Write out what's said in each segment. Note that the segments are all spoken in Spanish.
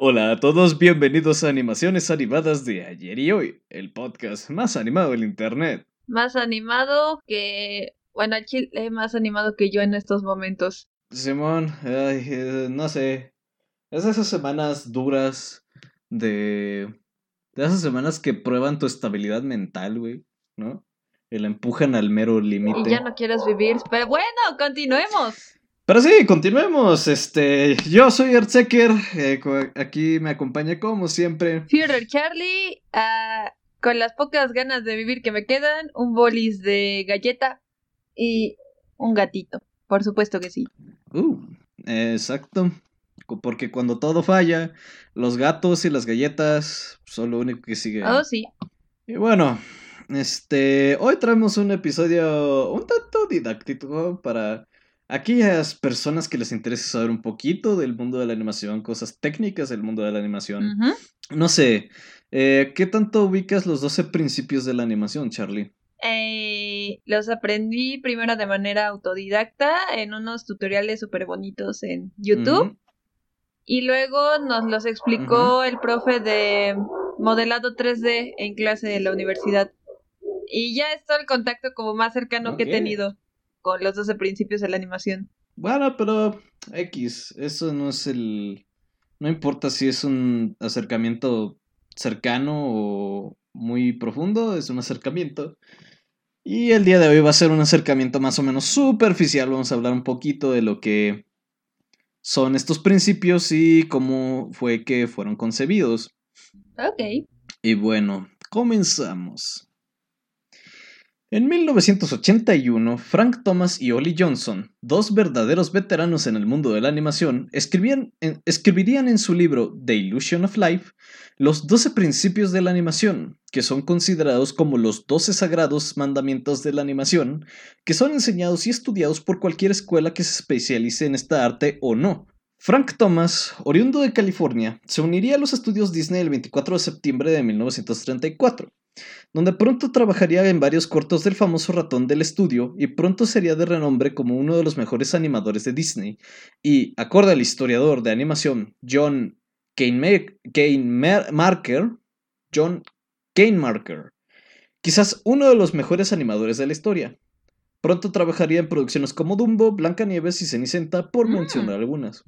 Hola a todos, bienvenidos a Animaciones Animadas de ayer y hoy, el podcast más animado del internet. Más animado que... Bueno, chile más animado que yo en estos momentos. Simón, ay, eh, no sé, es de esas semanas duras de... De esas semanas que prueban tu estabilidad mental, güey, ¿no? Y la empujan al mero límite. Y ya no quieres vivir, pero bueno, continuemos. Pero sí, continuemos. Este, yo soy Ertzeker. eh, aquí me acompaña como siempre. Führer Charlie, ah, con las pocas ganas de vivir que me quedan, un bolis de galleta y un gatito. Por supuesto que sí. Uh, exacto. Porque cuando todo falla, los gatos y las galletas son lo único que sigue. Oh, sí. Y bueno, este, hoy traemos un episodio un tanto didáctico para aquellas personas que les interese saber un poquito del mundo de la animación, cosas técnicas del mundo de la animación. No sé, eh, ¿qué tanto ubicas los 12 principios de la animación, Charlie? Eh, los aprendí primero de manera autodidacta en unos tutoriales súper bonitos en YouTube. Y luego nos los explicó el profe de modelado 3D en clase de la universidad. Y ya es todo el contacto como más cercano que he tenido con los 12 principios de la animación. Bueno, pero X, eso no es el... No importa si es un acercamiento cercano o muy profundo, es un acercamiento. Y el día de hoy va a ser un acercamiento más o menos superficial. Vamos a hablar un poquito de lo que son estos principios y cómo fue que fueron concebidos. Ok. Y bueno, comenzamos. En 1981, Frank Thomas y Ollie Johnson, dos verdaderos veteranos en el mundo de la animación, escribían escribirían en su libro The Illusion of Life los 12 principios de la animación, que son considerados como los 12 sagrados mandamientos de la animación, que son enseñados y estudiados por cualquier escuela que se especialice en esta arte o no. Frank Thomas, oriundo de California, se uniría a los estudios Disney el 24 de septiembre de 1934 donde pronto trabajaría en varios cortos del famoso ratón del estudio y pronto sería de renombre como uno de los mejores animadores de Disney. Y, acorde al historiador de animación John Marker, John Marker, quizás uno de los mejores animadores de la historia. Pronto trabajaría en producciones como Dumbo, Blancanieves y Cenicienta, por Mm. mencionar algunas.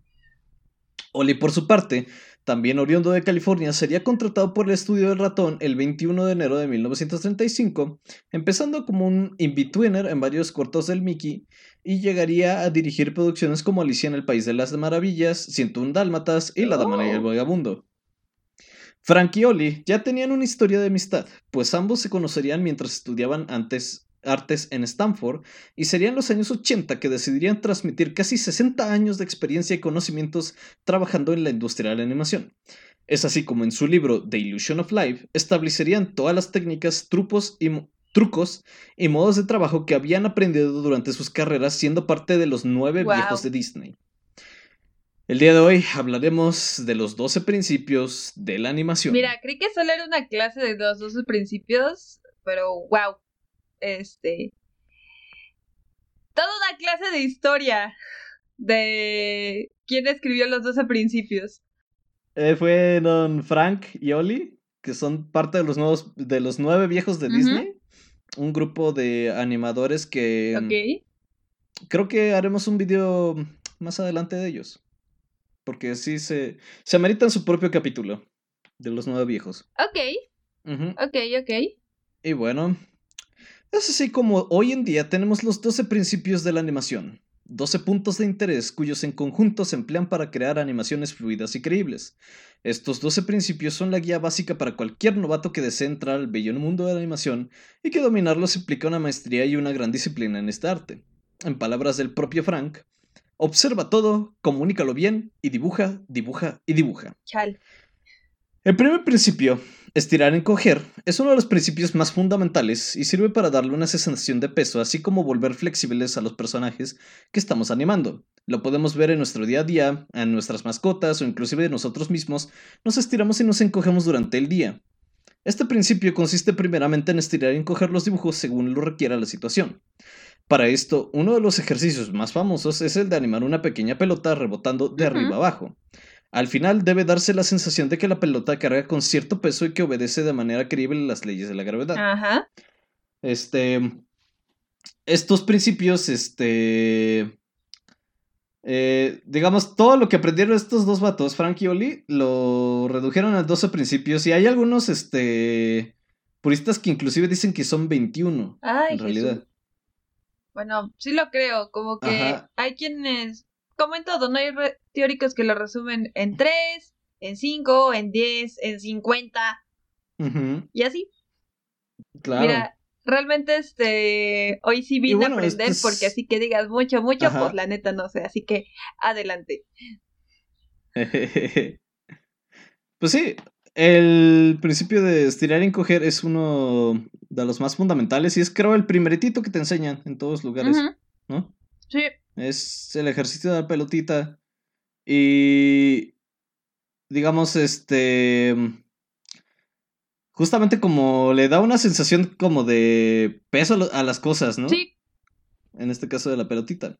Oli, por su parte, también oriundo de California, sería contratado por el estudio del ratón el 21 de enero de 1935, empezando como un in-betweener en varios cortos del Mickey, y llegaría a dirigir producciones como Alicia en el País de las Maravillas, 101 Dálmatas y La Dama y el Oh. Vagabundo. Frank y Oli ya tenían una historia de amistad, pues ambos se conocerían mientras estudiaban antes artes en Stanford y serían los años 80 que decidirían transmitir casi 60 años de experiencia y conocimientos trabajando en la industria de la animación. Es así como en su libro The Illusion of Life establecerían todas las técnicas, trucos y, trucos y modos de trabajo que habían aprendido durante sus carreras siendo parte de los nueve Wow. viejos de Disney. El día de hoy hablaremos de los 12 principios de la animación. Mira, creí que solo era una clase de los 12 principios, pero wow. Este. Toda una clase de historia de quién escribió los 12 principios. Eh, fue don Frank y Oli, que son parte de los nuevos, de los nueve viejos de. Disney. Un grupo de animadores que Ok. creo que haremos un video más adelante de ellos. Porque sí se, se ameritan su propio capítulo de los nueve viejos. Ok, ok, ok. Y bueno, es así como hoy en día tenemos los 12 principios de la animación. 12 puntos de interés cuyos en conjunto se emplean para crear animaciones fluidas y creíbles. Estos 12 principios son la guía básica para cualquier novato que desee entrar al bello mundo de la animación y que dominarlos implica una maestría y una gran disciplina en esta arte. En palabras del propio Frank, observa todo, comunícalo bien y dibuja, dibuja y dibuja. Chal. El primer principio, estirar encoger, es uno de los principios más fundamentales y sirve para darle una sensación de peso, así como volver flexibles a los personajes que estamos animando. Lo podemos ver en nuestro día a día, en nuestras mascotas o inclusive de nosotros mismos, nos estiramos y nos encogemos durante el día. Este principio consiste primeramente en estirar y encoger los dibujos según lo requiera la situación. Para esto, uno de los ejercicios más famosos es el de animar una pequeña pelota rebotando de Ujú. arriba abajo. Al final debe darse la sensación de que la pelota carga con cierto peso y que obedece de manera creíble las leyes de la gravedad. Ajá. Este. Estos principios, este. eh, digamos, todo lo que aprendieron estos dos vatos, Frank y Oli, lo redujeron a 12 principios. Y hay algunos, este. Puristas que inclusive dicen que son 21. Ay, en realidad. Jesús. Bueno, sí lo creo, como que Ajá. hay quienes, como en todo, no hay teóricos que lo resumen en 3, en 5, en 10, en 50 Ujú, y así. claro. Mira, realmente este hoy sí vine bueno, a aprender es- porque así que digas mucho, mucho, Ajá. pues la neta no sé, así que adelante. Pues sí, el principio de estirar y encoger es uno de los más fundamentales y es creo el primeritito que te enseñan en todos lugares, ¿no? Sí, Es el ejercicio de la pelotita y digamos este justamente como le da una sensación como de peso a las cosas, ¿no? sí, en este caso de la pelotita.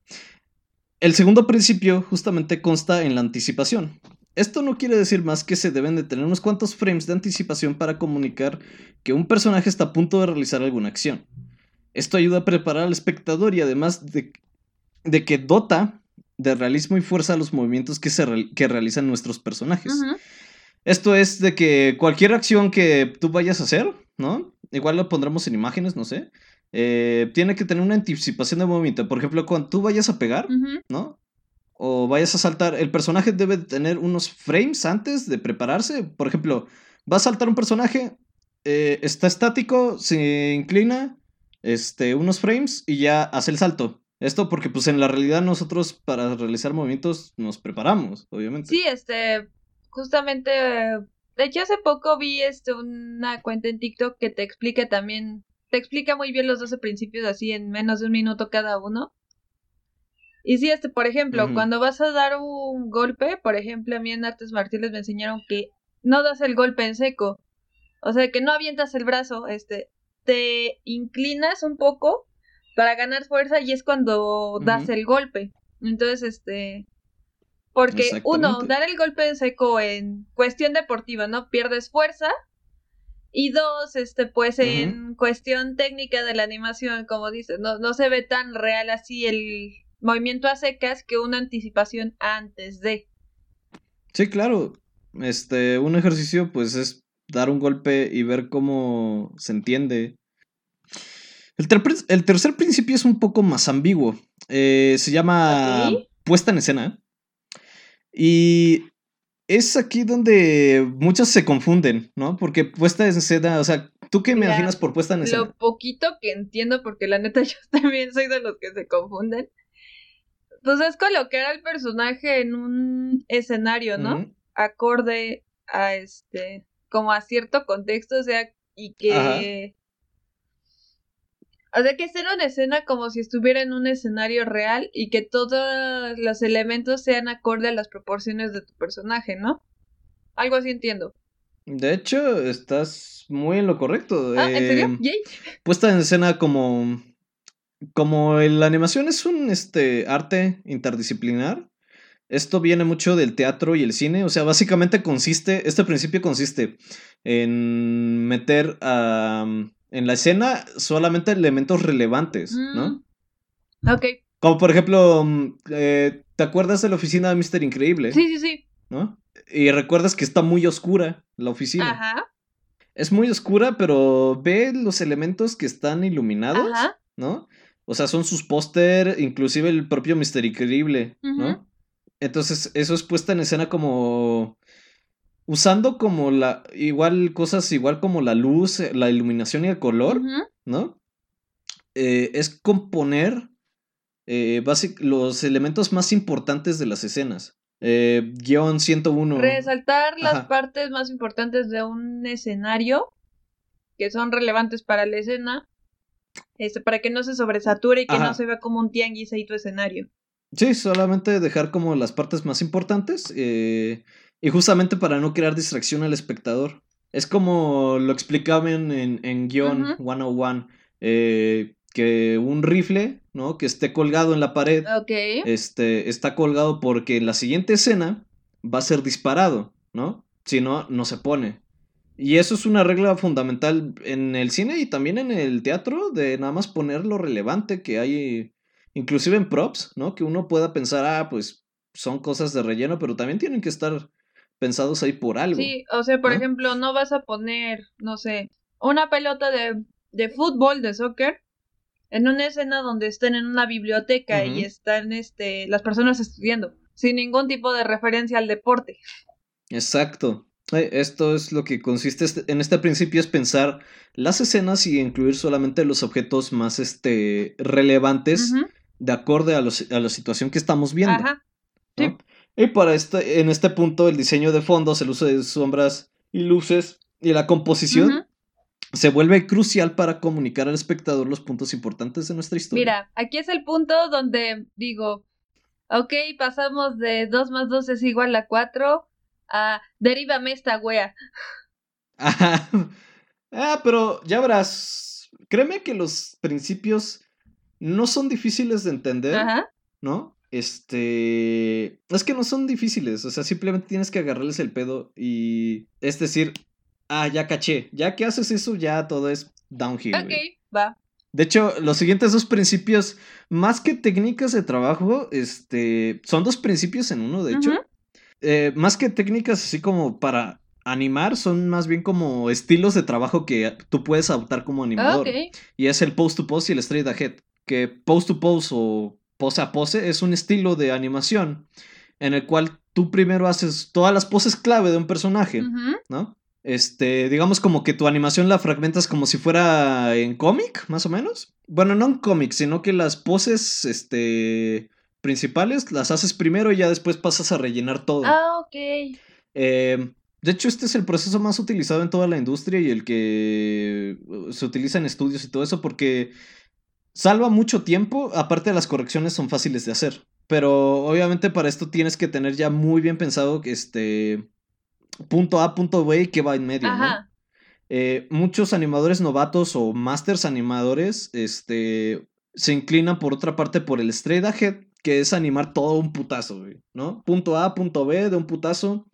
El segundo principio justamente consta en la anticipación. Esto no quiere decir más que se deben de tener unos cuantos frames de anticipación para comunicar que un personaje está a punto de realizar alguna acción. Esto ayuda a preparar al espectador y además de, de que dota de realismo y fuerza a los movimientos que, se que realizan nuestros personajes. Esto es de que cualquier acción que tú vayas a hacer, ¿no? Igual lo pondremos en imágenes, no sé. eh, tiene que tener una anticipación de movimiento. Por ejemplo, cuando tú vayas a pegar, ¿no? O vayas a saltar, el personaje debe de tener unos frames antes de prepararse. Por ejemplo, va a saltar un personaje, eh, está estático, se inclina, este, unos frames y ya hace el salto. Esto porque pues en la realidad nosotros para realizar movimientos nos preparamos, obviamente. Sí, este, justamente, de hecho hace poco vi este una cuenta en TikTok que te explica también, te explica muy bien los 12 principios así en menos de un minuto cada uno. Y sí, este, por ejemplo, cuando vas a dar un golpe, por ejemplo, a mí en artes marciales me enseñaron que no das el golpe en seco. O sea, que no avientas el brazo, este, te inclinas un poco para ganar fuerza y es cuando das el golpe. Entonces, este, porque uno, dar el golpe en seco en cuestión deportiva, ¿no? Pierdes fuerza. Y dos, este, pues Ujú. en cuestión técnica de la animación, como dices, no, no se ve tan real así el movimiento a secas que una anticipación antes de. Sí, claro. Este, un ejercicio, pues, es dar un golpe y ver cómo se entiende. El, ter- el tercer principio es un poco más ambiguo. Eh, se llama puesta en escena. Y es aquí donde muchos se confunden, ¿no? Porque puesta en escena, o sea, ¿tú qué me Mira, imaginas por puesta en escena? Lo poquito que entiendo, porque la neta yo también soy de los que se confunden. Pues es colocar al personaje en un escenario, ¿no? Acorde a este, como a cierto contexto, o sea, y que... Ajá. O sea, que en una escena como si estuviera en un escenario real y que todos los elementos sean acorde a las proporciones de tu personaje, ¿no? Algo así entiendo. De hecho, estás muy en lo correcto. Ah, ¿en serio? Eh, Yay. puesta en escena como como la animación es un este arte interdisciplinar esto viene mucho del teatro y el cine o sea básicamente consiste este principio consiste en meter am, en la escena solamente elementos relevantes no Mm. Ok. como por ejemplo mm, eh, te acuerdas de la oficina de Mister Increíble Sí, sí, sí. no y recuerdas que está muy oscura la oficina Ajá. es muy oscura pero ve los elementos que están iluminados Ajá. ¿no? O sea, son sus póster, inclusive el propio Mister Increíble, ¿no? Entonces, eso es puesta en escena como usando como la igual cosas igual como la luz, eh, la iluminación y el color. ¿no? Eh, es componer eh, basic- los elementos más importantes de las escenas. Eh, guion 101. Resaltar las partes más importantes de un escenario que son relevantes para la escena. Este, para que no se sobresature y que Ajá. no se vea como un tianguis ahí tu escenario. Sí, solamente dejar como las partes más importantes eh, y justamente para no crear distracción al espectador. Es como lo explicaban en, en guion Ujú. 101, eh, que un rifle, ¿no? Que esté colgado en la pared, Ok. este, está colgado porque en la siguiente escena va a ser disparado, ¿no? Si no, no se pone. Y eso es una regla fundamental en el cine y también en el teatro, de nada más poner lo relevante que hay, inclusive en props, ¿no? Que uno pueda pensar, ah, pues son cosas de relleno, pero también tienen que estar pensados ahí por algo. Sí, o sea, por ¿no? ejemplo, no vas a poner, no sé, una pelota de, de fútbol, de soccer, en una escena donde estén en una biblioteca y están este, las personas estudiando, sin ningún tipo de referencia al deporte. Exacto. Eh, Esto es lo que consiste este- en este principio, es pensar las escenas y incluir solamente los objetos más este, relevantes de acorde a, los- a la situación que estamos viendo. Ajá. ¿no? sí. Y para este, en este punto, el diseño de fondos, el uso de sombras y luces y la composición se vuelve crucial para comunicar al espectador los puntos importantes de nuestra historia. Mira, aquí es el punto donde digo, ok, pasamos de 2 más 2 es igual a 4 a derívame esta wea. Ajá. Ah, pero ya verás, créeme que los principios no son difíciles de entender, Ajá. ¿no? Este, es que no son difíciles, o sea, simplemente tienes que agarrarles el pedo y es decir, ah, ya caché, ya que haces eso, ya todo es downhill. Ok, va. De hecho, los siguientes dos principios, más que técnicas de trabajo, este, son dos principios en uno, de hecho. Eh, más que técnicas así como para animar, son más bien como estilos de trabajo que tú puedes adoptar como animador. Ok. Y es el post to pose y el straight ahead. Que post to pose o pose a pose es un estilo de animación en el cual tú primero haces todas las poses clave de un personaje. ¿no? Este, digamos como que tu animación la fragmentas como si fuera en cómic, más o menos. Bueno, no en cómic, sino que las poses, este, principales las haces primero y ya después pasas a rellenar todo. Ah, ok. Eh, de hecho, este es el proceso más utilizado en toda la industria y el que uh, se utiliza en estudios y todo eso porque salva mucho tiempo, aparte las correcciones son fáciles de hacer. Pero obviamente para esto tienes que tener ya muy bien pensado que este punto A, punto B y que va en medio, ¿no? Eh, muchos animadores novatos o masters animadores este, se inclinan por otra parte por el straight ahead, que es animar todo un putazo, güey, ¿no? Punto A, punto B de un putazo.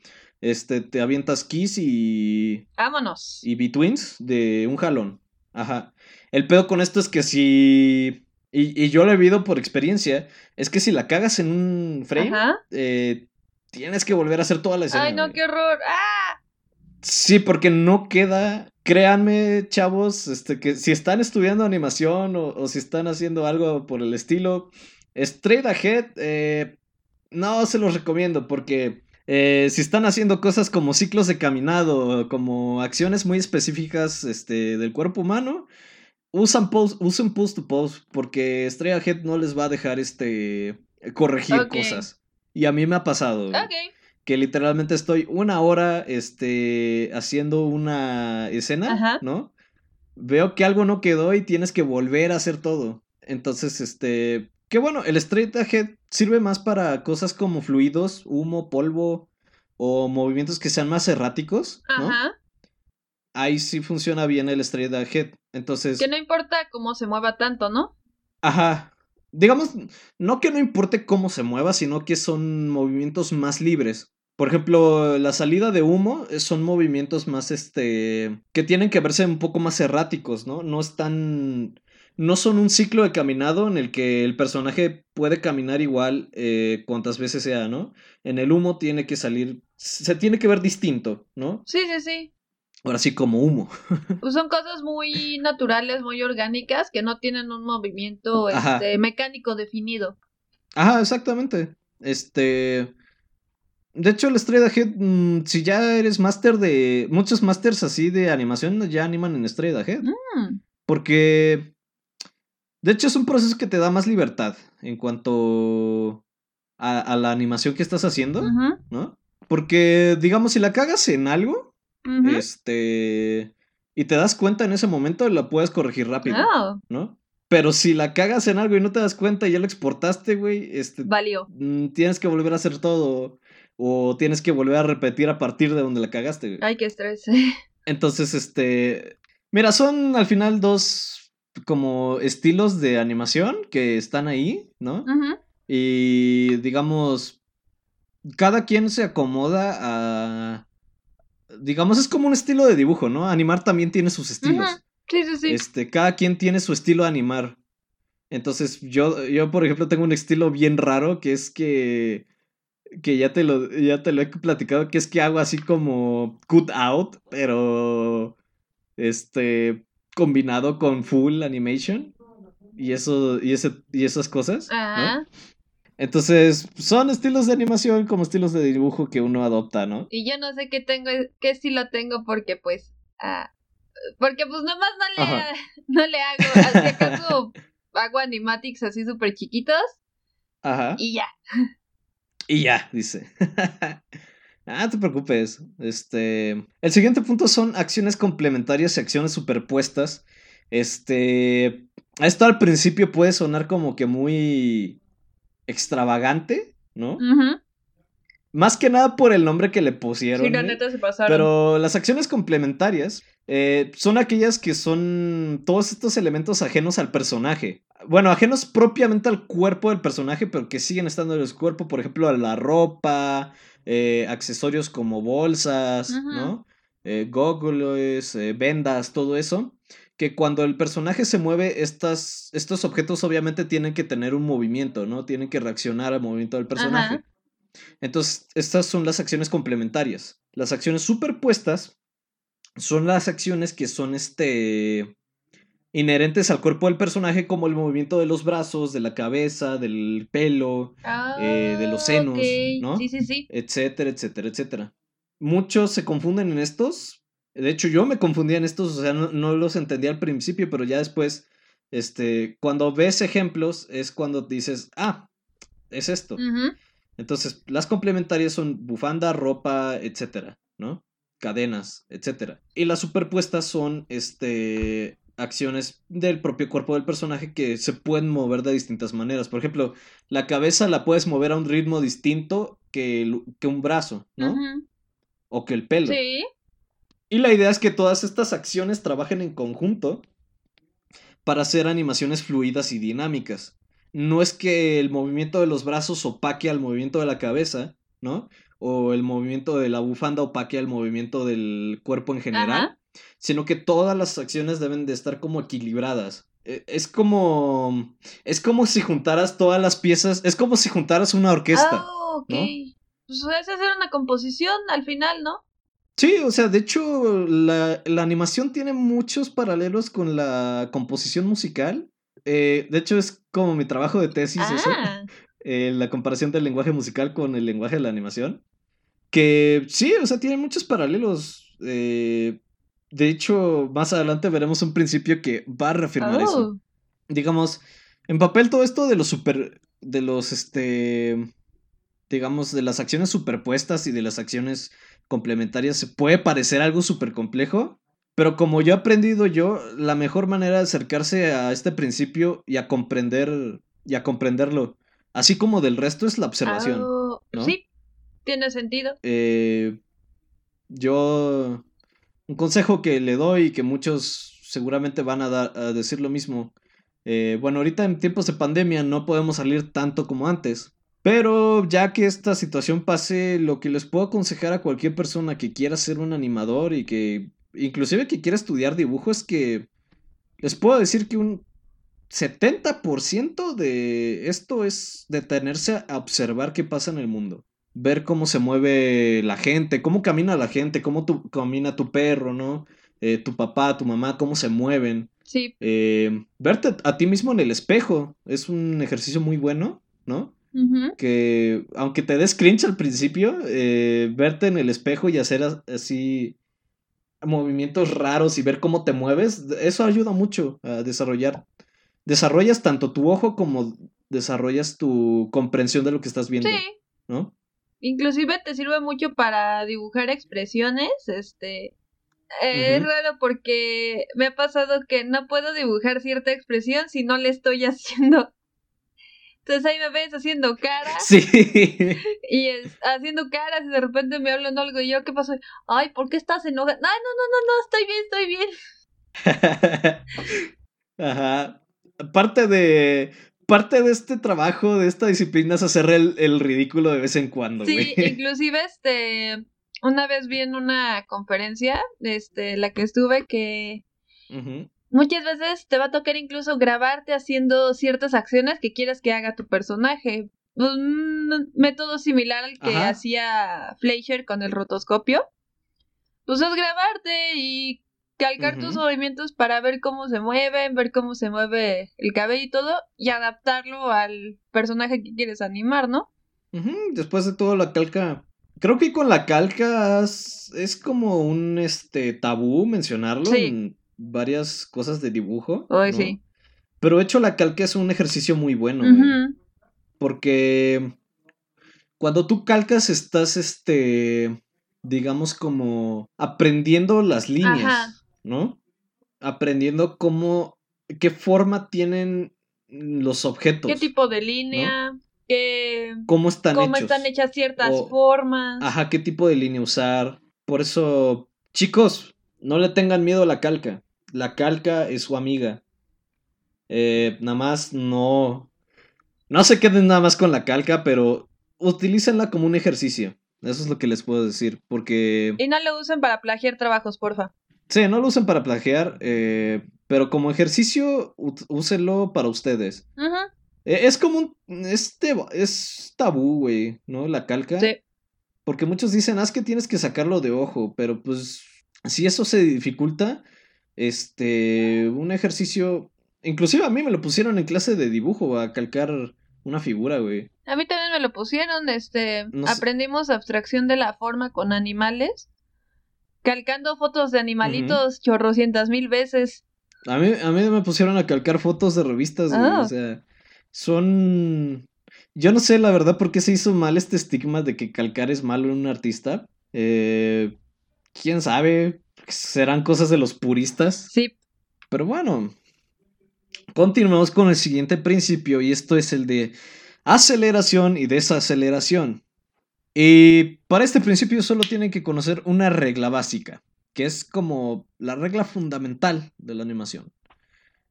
Este, te avientas keys y, Vámonos. y betweens de un jalón. Ajá. El pedo con esto es que si. Y, y yo lo he vivido por experiencia. Es que si la cagas en un frame, eh, tienes que volver a hacer toda la escena. Ay, no, güey. qué horror. ¡Ah! Sí, porque no queda. Créanme, chavos, este, que si están estudiando animación o, o si están haciendo algo por el estilo, straight ahead, eh, no se los recomiendo porque eh, si están haciendo cosas como ciclos de caminado, como acciones muy específicas este, del cuerpo humano, usan, pose, usen post to pose porque straight ahead no les va a dejar este, corregir cosas. Y a mí me ha pasado. que literalmente estoy una hora este, haciendo una escena, Ajá. ¿no? Veo que algo no quedó y tienes que volver a hacer todo. Entonces, este, que bueno, el straight ahead sirve más para cosas como fluidos, humo, polvo o movimientos que sean más erráticos, ¿no? Ajá. Ahí sí funciona bien el straight ahead. Entonces, Que no importa cómo se mueva tanto, ¿no? Ajá. Digamos, no que no importe cómo se mueva, sino que son movimientos más libres. Por ejemplo, la salida de humo eh, son movimientos más, este, que tienen que verse un poco más erráticos, ¿no? No están, no son un ciclo de caminado en el que el personaje puede caminar igual eh, cuantas veces sea, ¿no? En el humo tiene que salir, se tiene que ver distinto, ¿no? Sí, sí, sí. Ahora sí como humo. Pues son cosas muy naturales, muy orgánicas, que no tienen un movimiento este, mecánico definido. Ajá, exactamente. Este. De hecho, el Straight Ahead, mm, si ya eres máster de. Muchos másters así de animación ya animan en Straight Ahead. Mm, Porque. De hecho, es un proceso que te da más libertad en cuanto a, a la animación que estás haciendo, ujú, ¿no? Porque, digamos, si la cagas en algo, este. Y te das cuenta en ese momento, la puedes corregir rápido, ¿no? Pero si la cagas en algo y no te das cuenta y ya lo exportaste, güey, este, valió. mm, tienes que volver a hacer todo o tienes que volver a repetir a partir de donde la cagaste. güey. Ay, qué estrés. Entonces, este, mira, son al final dos como estilos de animación que están ahí, ¿no? Y digamos, cada quien se acomoda a... Digamos, es como un estilo de dibujo, ¿no? Animar también tiene sus estilos. Sí, sí, sí. Este, cada quien tiene su estilo de animar. Entonces, yo, yo, por ejemplo, tengo un estilo bien raro que es que. Que ya te lo, ya te lo he platicado, que es que hago así como cut out, pero. Este. combinado con full animation. Y eso. Y ese, y esas cosas. Entonces, son estilos de animación como estilos de dibujo que uno adopta, ¿no? Y yo no sé qué tengo, qué estilo tengo porque pues. Ah, porque pues nomás no le, no le hago. Así acaso hago animatics así súper chiquitos. Ajá. Y ya. Y ya, dice. ah, no te preocupes. Este. El siguiente punto son acciones complementarias y acciones superpuestas. Este. Esto al principio puede sonar como que muy extravagante, ¿no? Más que nada por el nombre que le pusieron. Sí, la neta se pasaron. Pero las acciones complementarias eh, son aquellas que son todos estos elementos ajenos al personaje. Bueno, ajenos propiamente al cuerpo del personaje, pero que siguen estando en el cuerpo, por ejemplo, a la ropa, eh, accesorios como bolsas, ¿no? Eh, eh, vendas, todo eso. Que cuando el personaje se mueve, estas, estos objetos obviamente tienen que tener un movimiento, ¿no? Tienen que reaccionar al movimiento del personaje. Entonces, estas son las acciones complementarias. Las acciones superpuestas son las acciones que son este inherentes al cuerpo del personaje como el movimiento de los brazos, de la cabeza, del pelo, eh, de los ah, senos, ¿no? Sí, sí, sí. Etcétera, etcétera, etcétera. Muchos se confunden en estos. De hecho, yo me confundía en estos, o sea, no, los entendía al principio, pero ya después, este, cuando ves ejemplos, es cuando dices, ah, es esto. Entonces, las complementarias son bufanda, ropa, etcétera, ¿no? Cadenas, etcétera. Y las superpuestas son, este, acciones del propio cuerpo del personaje que se pueden mover de distintas maneras. Por ejemplo, la cabeza la puedes mover a un ritmo distinto que, que un brazo, ¿no? O que el pelo. Sí. Y la idea es que todas estas acciones trabajen en conjunto para hacer animaciones fluidas y dinámicas. No es que el movimiento de los brazos opaque al movimiento de la cabeza, ¿no? O el movimiento de la bufanda opaque al movimiento del cuerpo en general sino que todas las acciones deben de estar como equilibradas. E, es como. Es como si juntaras todas las piezas. Es como si juntaras una orquesta. Ah, ok. Pues es hacer una composición al final, ¿no? Sí, o sea, de hecho, la, animación tiene muchos paralelos con la composición musical. Eh, de hecho, es como mi trabajo de tesis, eso. Ah. Eh, la comparación del lenguaje musical con el lenguaje de la animación. Que sí, o sea, tiene muchos paralelos. Eh, de hecho, más adelante veremos un principio que va a reafirmar eso. Oh. Digamos, en papel todo esto de los super. de los este. Digamos, de las acciones superpuestas y de las acciones complementarias se puede parecer algo súper complejo. Pero como yo he aprendido yo, la mejor manera de acercarse a este principio y a comprender. y a comprenderlo. Así como del resto es la observación. Oh, sí, tiene sentido. Eh, yo un consejo que le doy y que muchos seguramente van a, dar, a decir lo mismo. Eh, bueno, ahorita en tiempos de pandemia no podemos salir tanto como antes. Pero ya que esta situación pase, lo que les puedo aconsejar a cualquier persona que quiera ser un animador y que inclusive que quiera estudiar dibujo es que les puedo decir que un 70% de esto es detenerse a observar qué pasa en el mundo ver cómo se mueve la gente, cómo camina la gente, cómo tu, camina tu perro, ¿no? Eh, tu papá, tu mamá, cómo se mueven. Sí. Eh, verte a ti mismo en el espejo es un ejercicio muy bueno, ¿no? Que aunque te des cringe al principio, eh, verte en el espejo y hacer así movimientos raros y ver cómo te mueves, eso ayuda mucho a desarrollar. Desarrollas tanto tu ojo como desarrollas tu comprensión de lo que estás viendo. Sí. ¿No? Inclusive te sirve mucho para dibujar expresiones, este... Es raro porque me ha pasado que no puedo dibujar cierta expresión si no le estoy haciendo. Entonces ahí me ves haciendo caras. Sí. Y haciendo caras y de repente me hablan algo y yo, ¿qué pasó? Ay, ¿por qué estás enojada? Ay, no, no, no, no, estoy bien, estoy bien. Ajá. Parte de parte de este trabajo, de esta disciplina, es hacer el, ridículo de vez en cuando, Sí, inclusive, este, una vez vi en una conferencia, este, la que estuve, que muchas veces te va a tocar incluso grabarte haciendo ciertas acciones que quieras que haga tu personaje. Un método similar al que hacía Fleischer con el rotoscopio. Pues es grabarte y calcar tus movimientos para ver cómo se mueven, ver cómo se mueve el cabello y todo, y adaptarlo al personaje que quieres animar, ¿no? Después de todo, la calca. Creo que con la calca es como un este tabú mencionarlo en varias cosas de dibujo. sí. Pero hecho la calca es un ejercicio muy bueno. Porque cuando tú calcas estás este digamos como aprendiendo las líneas. ¿no? Aprendiendo cómo, qué forma tienen los objetos. ¿Qué tipo de línea? ¿Qué, ¿Cómo están cómo están hechas ciertas formas? Ajá, qué tipo de línea usar. Por eso, chicos, no le tengan miedo a la calca. La calca es su amiga. Eh, nada más no. No se queden nada más con la calca, pero utilícenla como un ejercicio. Eso es lo que les puedo decir, porque... Y no lo usen para plagiar trabajos, porfa. Sí, no lo usen para plagiar, eh, pero como ejercicio, úsenlo para ustedes. E, es como un. Este, es tabú, güey, ¿no? La calca. Sí. Porque muchos dicen, ah, es que tienes que sacarlo de ojo, pero pues. Si eso se dificulta, este. Un ejercicio. Inclusive a mí me lo pusieron en clase de dibujo, a calcar una figura, güey. A mí también me lo pusieron, este. aprendimos abstracción de la forma con animales calcando fotos de animalitos chorrocientas mil veces. A mí, a mí me pusieron a calcar fotos de revistas, ah. O sea, son. Yo no sé la verdad por qué se hizo mal este estigma de que calcar es malo en un artista. Eh, Quién sabe. Serán cosas de los puristas. Sí. Pero bueno. Continuamos con el siguiente principio y esto es el de aceleración y desaceleración. Y para este principio solo tienen que conocer una regla básica, que es como la regla fundamental de la animación.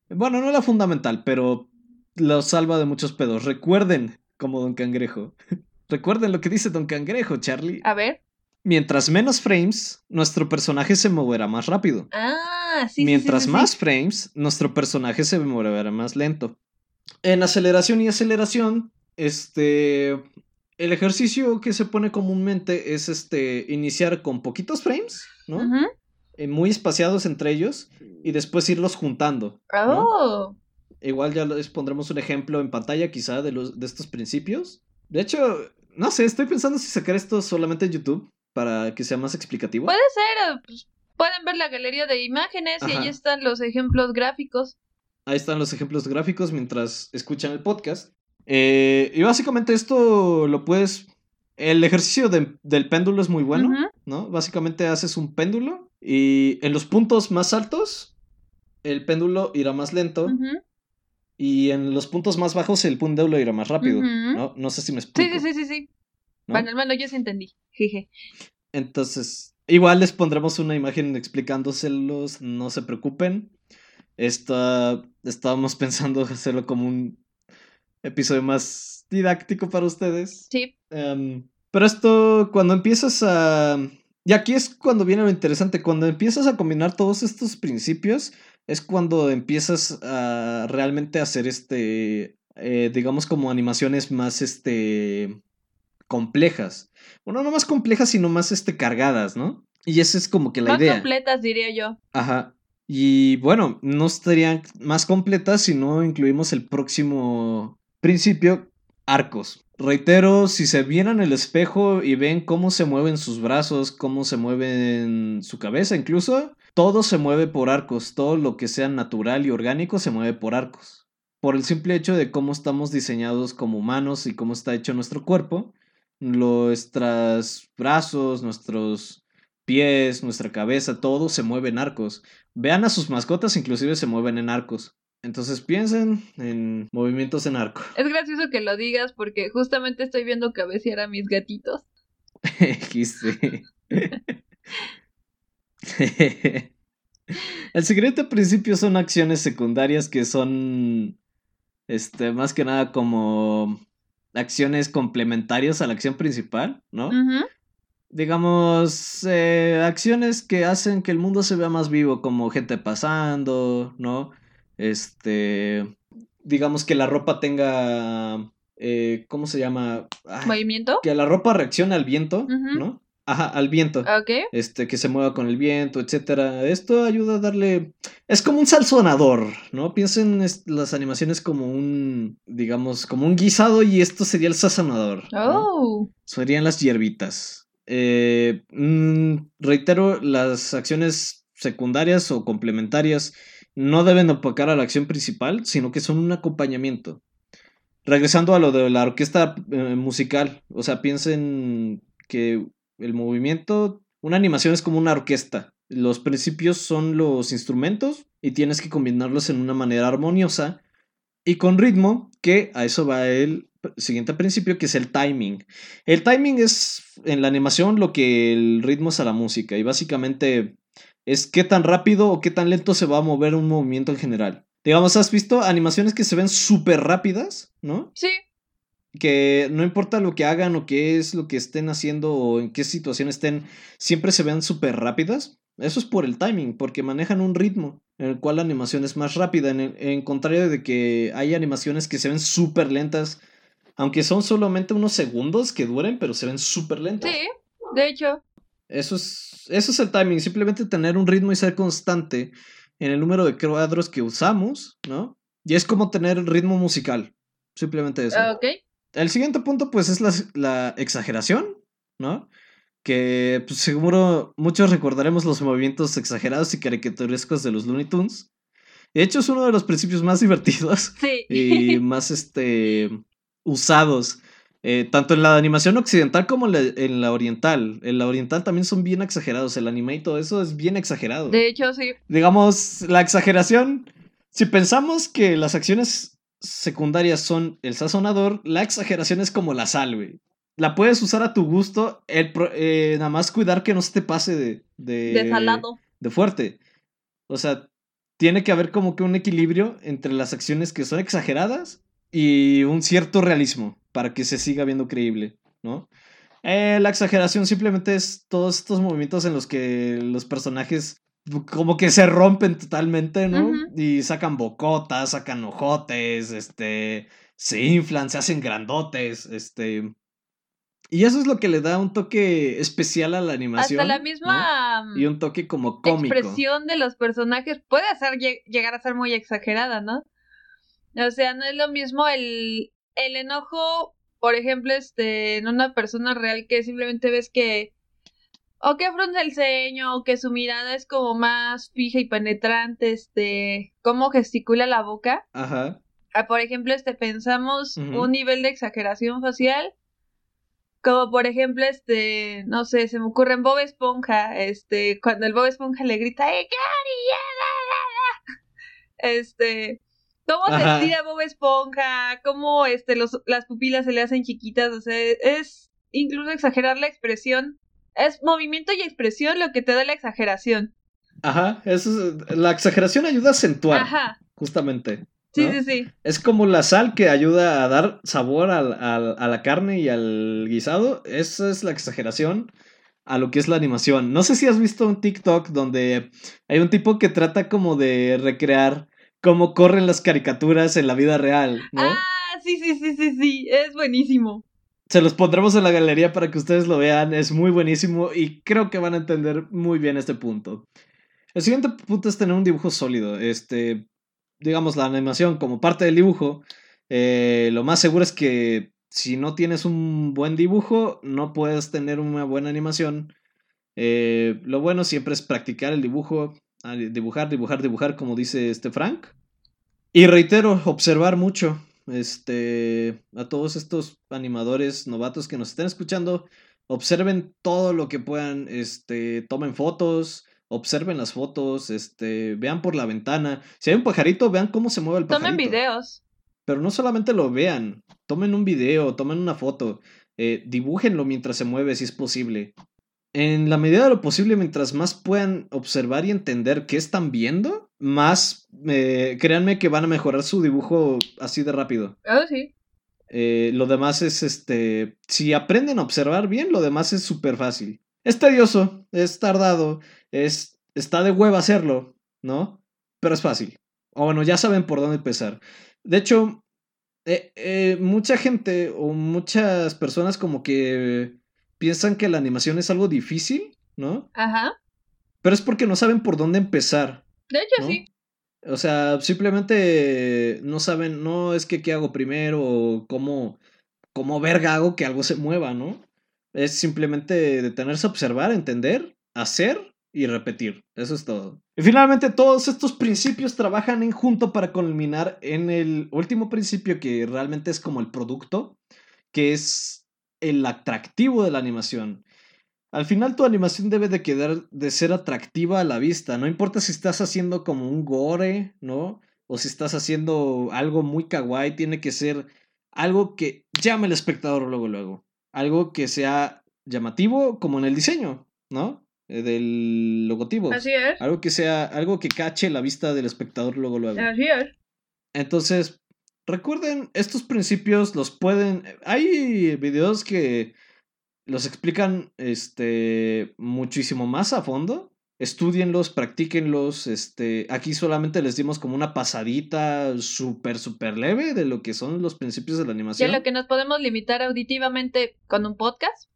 Bueno, no la fundamental, pero lo salva de muchos pedos. Recuerden, como Don Cangrejo. Recuerden lo que dice Don Cangrejo, Charlie. A ver. Mientras menos frames, nuestro personaje se moverá más rápido. Ah, sí. Mientras más frames, nuestro personaje se moverá más lento. En aceleración y aceleración, este, el ejercicio que se pone comúnmente es este iniciar con poquitos frames, ¿no? Eh, muy espaciados entre ellos y después irlos juntando. Oh. Igual ya les pondremos un ejemplo en pantalla quizá de, los, de estos principios. De hecho, no sé, estoy pensando si sacar esto solamente en YouTube para que sea más explicativo. Puede ser, pues, pueden ver la galería de imágenes y ahí están los ejemplos gráficos. Ahí están los ejemplos gráficos mientras escuchan el podcast. Eh, y básicamente esto lo puedes... El ejercicio del péndulo es muy bueno, ¿no? Básicamente haces un péndulo y en los puntos más altos el péndulo irá más lento y en los puntos más bajos el péndulo irá más rápido, ¿no? No sé si me explico. Sí, sí, sí, sí. Bueno, hermano, yo sí entendí. Jeje. Entonces, igual les pondremos una imagen explicándoselos, no se preocupen. Esta, estábamos pensando hacerlo como un episodio más didáctico para ustedes. Sí. Em, pero esto, cuando empiezas a... Y aquí es cuando viene lo interesante, cuando empiezas a combinar todos estos principios, es cuando empiezas a realmente hacer este, eh, digamos como animaciones más, este, complejas. Bueno, no más complejas, sino más, este, cargadas, ¿no? Y esa es como que la idea. Más completas, diría yo. Ajá. Y bueno, no estarían más completas si no incluimos el próximo Principio, arcos. Reitero, si se vieran el espejo y ven cómo se mueven sus brazos, cómo se mueven su cabeza incluso, todo se mueve por arcos, todo lo que sea natural y orgánico se mueve por arcos. Por el simple hecho de cómo estamos diseñados como humanos y cómo está hecho nuestro cuerpo, nuestros brazos, nuestros pies, nuestra cabeza, todo se mueve en arcos. Vean a sus mascotas, inclusive se mueven en arcos. Entonces piensen en movimientos en arco. Es gracioso que lo digas porque justamente estoy viendo cabecear a mis gatitos. El secreto principio son acciones secundarias que son Este, más que nada como acciones complementarias a la acción principal, ¿no? Digamos, eh, acciones que hacen que el mundo se vea más vivo, como gente pasando, ¿no? Este, digamos que la ropa tenga, eh, ¿cómo se llama? Ay, ¿Movimiento? que la ropa reaccione al viento. ¿no? Ajá, al viento. Ok. Este, que se mueva con el viento, etcétera. Esto ayuda a darle. Es como un salsonador, ¿no? Piensen las animaciones como un. digamos, como un guisado y esto sería el sazonador. ¿no? Oh. Serían las hierbitas. Eh, mm, reitero, las acciones secundarias o complementarias no deben opacar a la acción principal, sino que son un acompañamiento. Regresando a lo de la orquesta eh, musical, o sea, piensen que el movimiento, una animación es como una orquesta. Los principios son los instrumentos y tienes que combinarlos en una manera armoniosa y con ritmo, que a eso va el siguiente principio, que es el timing. El timing es en la animación lo que el ritmo es a la música y básicamente es qué tan rápido o qué tan lento se va a mover un movimiento en general. Digamos, ¿has visto animaciones que se ven súper rápidas, no? Sí. Que no importa lo que hagan o qué es lo que estén haciendo o en qué situación estén, siempre se vean súper rápidas. Eso es por el timing, porque manejan un ritmo en el cual la animación es más rápida, en, el- en contrario de que hay animaciones que se ven súper lentas, aunque son solamente unos segundos que duren, pero se ven súper lentas. Sí. De hecho. Eso es, eso es el timing, simplemente tener un ritmo y ser constante en el número de cuadros que usamos, ¿no? Y es como tener ritmo musical, simplemente eso. Ok. El siguiente punto, pues, es la, la exageración, ¿no? Que pues, seguro muchos recordaremos los movimientos exagerados y caricaturescos de los Looney Tunes. De hecho, es uno de los principios más divertidos Sí. y más este, usados, eh, tanto en la animación occidental como en la, en la oriental. En la oriental también son bien exagerados, el anime y todo eso es bien exagerado De hecho, sí. digamos, la exageración, si pensamos que las acciones secundarias son el sazonador, la exageración es como la sal, güey. La puedes usar a tu gusto, el pro- eh, nada más cuidar que no se te pase de, de, De salado. de fuerte. O sea, tiene que haber como que un equilibrio entre las acciones que son exageradas y un cierto realismo para que se siga viendo creíble, ¿no? Eh, la exageración simplemente es todos estos movimientos en los que los personajes como que se rompen totalmente, ¿no? Y sacan bocotas, sacan ojotes, este, se inflan, se hacen grandotes, este... Y eso es lo que le da un toque especial a la animación. Hasta la misma mm, Y un toque como cómico. expresión de los personajes puede hacer lle- llegar a ser muy exagerada, ¿no? O sea, no es lo mismo el, el enojo, por ejemplo, este, en una persona real que simplemente ves que o que frunce el ceño, o que su mirada es como más fija y penetrante, este, cómo gesticula la boca. Ajá. Ah, por ejemplo, este, pensamos un nivel de exageración facial. Como por ejemplo, este, no sé, se me ocurre en Bob Esponja, este, cuando el Bob Esponja le grita, ¡Eh, Gary! ya, la, la, la". Este, cómo se estira Bob Esponja, cómo este, los, las pupilas se le hacen chiquitas, o sea, es incluso exagerar la expresión. Es movimiento y expresión lo que te da la exageración. Ajá. Eso es- la exageración ayuda a acentuar, Ajá, justamente. sí, sí, sí. Es como la sal que ayuda a dar sabor al- al- a la carne y al guisado. Esa es la exageración a lo que es la animación. No sé si has visto un TikTok donde hay un tipo que trata como de recrear cómo corren las caricaturas en la vida real, ¿no? Ah, sí, sí, sí, sí, sí, es buenísimo. Se los pondremos en la galería para que ustedes lo vean. Es muy buenísimo y creo que van a entender muy bien este punto. El siguiente punto es tener un dibujo sólido. Este, digamos, la animación como parte del dibujo. eh, lo más seguro es que si no tienes un buen dibujo, no puedes tener una buena animación. Eh, lo bueno siempre es practicar el dibujo, ah, dibujar, dibujar, dibujar, como dice este Frank. Y reitero, observar mucho. Este, a todos estos animadores novatos que nos estén escuchando, observen todo lo que puedan, este, tomen fotos, observen las fotos, este, vean por la ventana. Si hay un pajarito, vean cómo se mueve el pajarito. Tomen videos. Pero no solamente lo vean, tomen un video, tomen una foto, eh, dibújenlo mientras se mueve si es posible. En la medida de lo posible, mientras más puedan observar y entender qué están viendo, más eh, créanme que van a mejorar su dibujo así de rápido. Oh, sí. Eh, lo demás es este. Si aprenden a observar bien, lo demás es súper fácil. Es tedioso, es tardado, es, está de hueva hacerlo, ¿no? Pero es fácil. O bueno, ya saben por dónde empezar. De hecho, eh, mucha gente o muchas personas como que piensan que la animación es algo difícil, ¿no? Ajá. Pero es porque no saben por dónde empezar. De hecho, sí. O sea, simplemente no saben, no es que qué hago primero o cómo, cómo verga hago que algo se mueva, ¿no? Es simplemente detenerse a observar, entender, hacer y repetir. Eso es todo. Y finalmente todos estos principios trabajan en junto para culminar en el último principio que realmente es como el producto, que es el atractivo de la animación. Al final tu animación debe de quedar de ser atractiva a la vista, no importa si estás haciendo como un gore, ¿no? O si estás haciendo algo muy kawaii, tiene que ser algo que llame al espectador luego luego, algo que sea llamativo como en el diseño, ¿no? Eh, del logotipo. Así es. Algo que sea algo que cache la vista del espectador luego luego. Así es. Entonces, Recuerden, estos principios los pueden... Hay videos que los explican este, muchísimo más a fondo. Estudienlos, practíquenlos. Este, aquí solamente les dimos como una pasadita súper, súper leve de lo que son los principios de la animación. De lo que nos podemos limitar auditivamente con un podcast.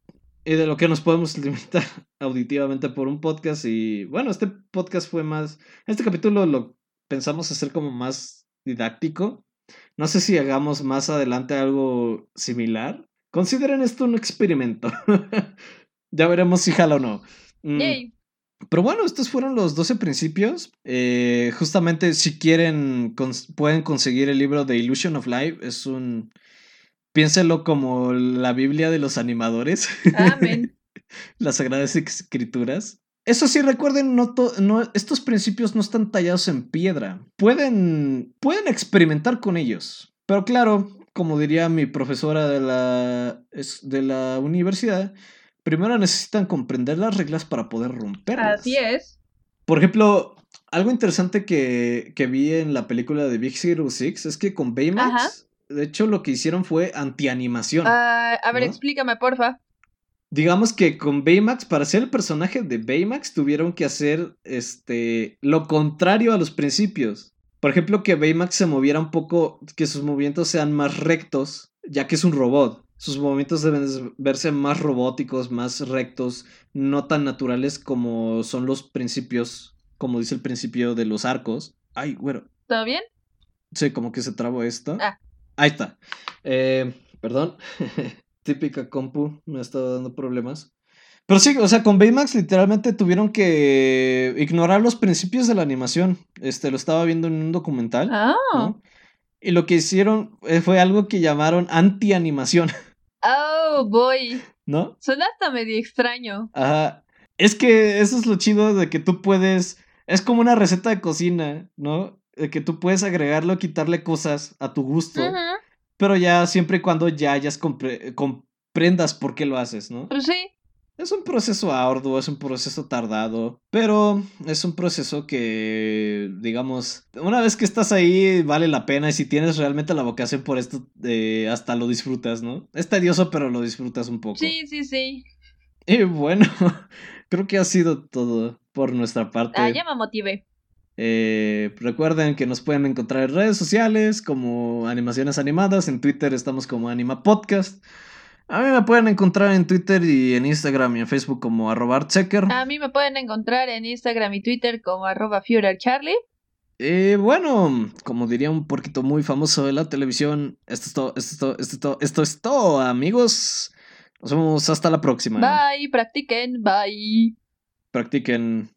Y de lo que nos podemos limitar auditivamente por un podcast. Y bueno, este podcast fue más... Este capítulo lo pensamos hacer como más didáctico. No sé si hagamos más adelante algo similar. Consideren esto un experimento. ya veremos si jala o no. Mm, pero bueno, estos fueron los 12 principios. Eh, justamente si quieren, pueden conseguir el libro de Illusion of Life. Es un... Piénselo como la Biblia de los animadores. Amén. Las Sagradas Escrituras. Eso sí, recuerden, no, no estos principios no están tallados en piedra. Pueden, pueden experimentar con ellos. Pero claro, como diría mi profesora de la, de la universidad, primero necesitan comprender las reglas para poder romperlas. Así es. Por ejemplo, algo interesante que, vi en la película de Big Hero 6 es que con Baymax, de hecho, lo que hicieron fue antianimación. Uh, a ver, explícame, porfa digamos que con Baymax, para ser el personaje de Baymax, tuvieron que hacer este, lo contrario a los principios. Por ejemplo, que Baymax se moviera un poco, que sus movimientos sean más rectos, ya que es un robot. Sus movimientos deben verse más robóticos, más rectos, no tan naturales como son los principios, como dice el principio de los arcos. Ay, bueno. ¿Todo bien? Sí, como que se trabó esto. Ah. Ahí está. Eh, perdón. típica compu, me ha estado dando problemas. Pero sí, o sea, con Baymax literalmente tuvieron que ignorar los principios de la animación. Este, lo estaba viendo en un documental. Ah. Y lo que hicieron eh, fue algo que llamaron anti-animación. Oh, boy. ¿No? Suena hasta medio extraño. Ajá. Es que eso es lo chido de que tú puedes. Es como una receta de cocina, ¿no? De que tú puedes agregarle o quitarle cosas a tu gusto. Ajá pero ya siempre y cuando ya hayas comprendas por qué lo haces, ¿no? Pues sí. Es un proceso arduo, es un proceso tardado, pero es un proceso que, digamos, una vez que estás ahí vale la pena y si tienes realmente la vocación por esto, eh, hasta lo disfrutas, ¿no? Es tedioso, pero lo disfrutas un poco. Sí, sí, sí. Y bueno, creo que ha sido todo por nuestra parte. Ah, ya me motivé. Eh, recuerden que nos pueden encontrar en redes sociales como Animaciones Animadas. En Twitter estamos como Anima Podcast. A mí me pueden encontrar en Twitter y en Instagram y en Facebook como arroba A mí me pueden encontrar en Instagram y Twitter como arroba Charlie. Eh, bueno, como diría un porquito muy famoso de la televisión, esto es todo, esto es todo, esto es todo, esto es todo, amigos. Nos vemos hasta la próxima. Bye, practiquen, bye. Practiquen.